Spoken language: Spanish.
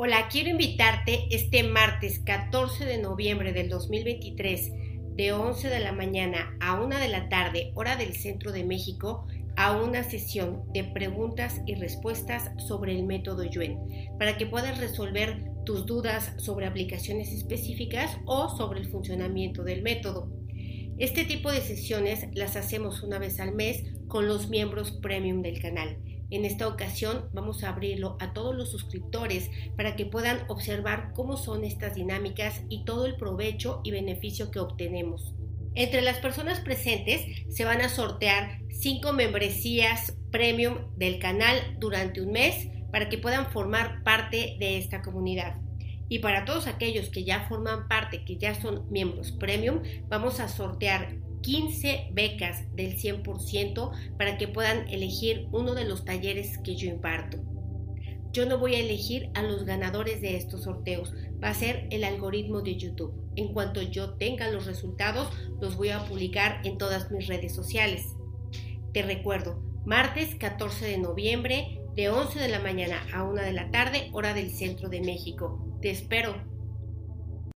Hola, quiero invitarte este martes 14 de noviembre del 2023 de 11 de la mañana a 1 de la tarde, hora del centro de México, a una sesión de preguntas y respuestas sobre el método Yuen, para que puedas resolver tus dudas sobre aplicaciones específicas o sobre el funcionamiento del método. Este tipo de sesiones las hacemos una vez al mes con los miembros premium del canal. En esta ocasión vamos a abrirlo a todos los suscriptores para que puedan observar cómo son estas dinámicas y todo el provecho y beneficio que obtenemos. Entre las personas presentes se van a sortear 5 membresías premium del canal durante un mes para que puedan formar parte de esta comunidad. Y para todos aquellos que ya forman parte, que ya son miembros premium, vamos a sortear 15 becas del 100% para que puedan elegir uno de los talleres que yo imparto. Yo no voy a elegir a los ganadores de estos sorteos, va a ser el algoritmo de YouTube. En cuanto yo tenga los resultados, los voy a publicar en todas mis redes sociales. Te recuerdo, martes 14 de noviembre, de 11 de la mañana a 1 de la tarde, hora del centro de México. Te espero.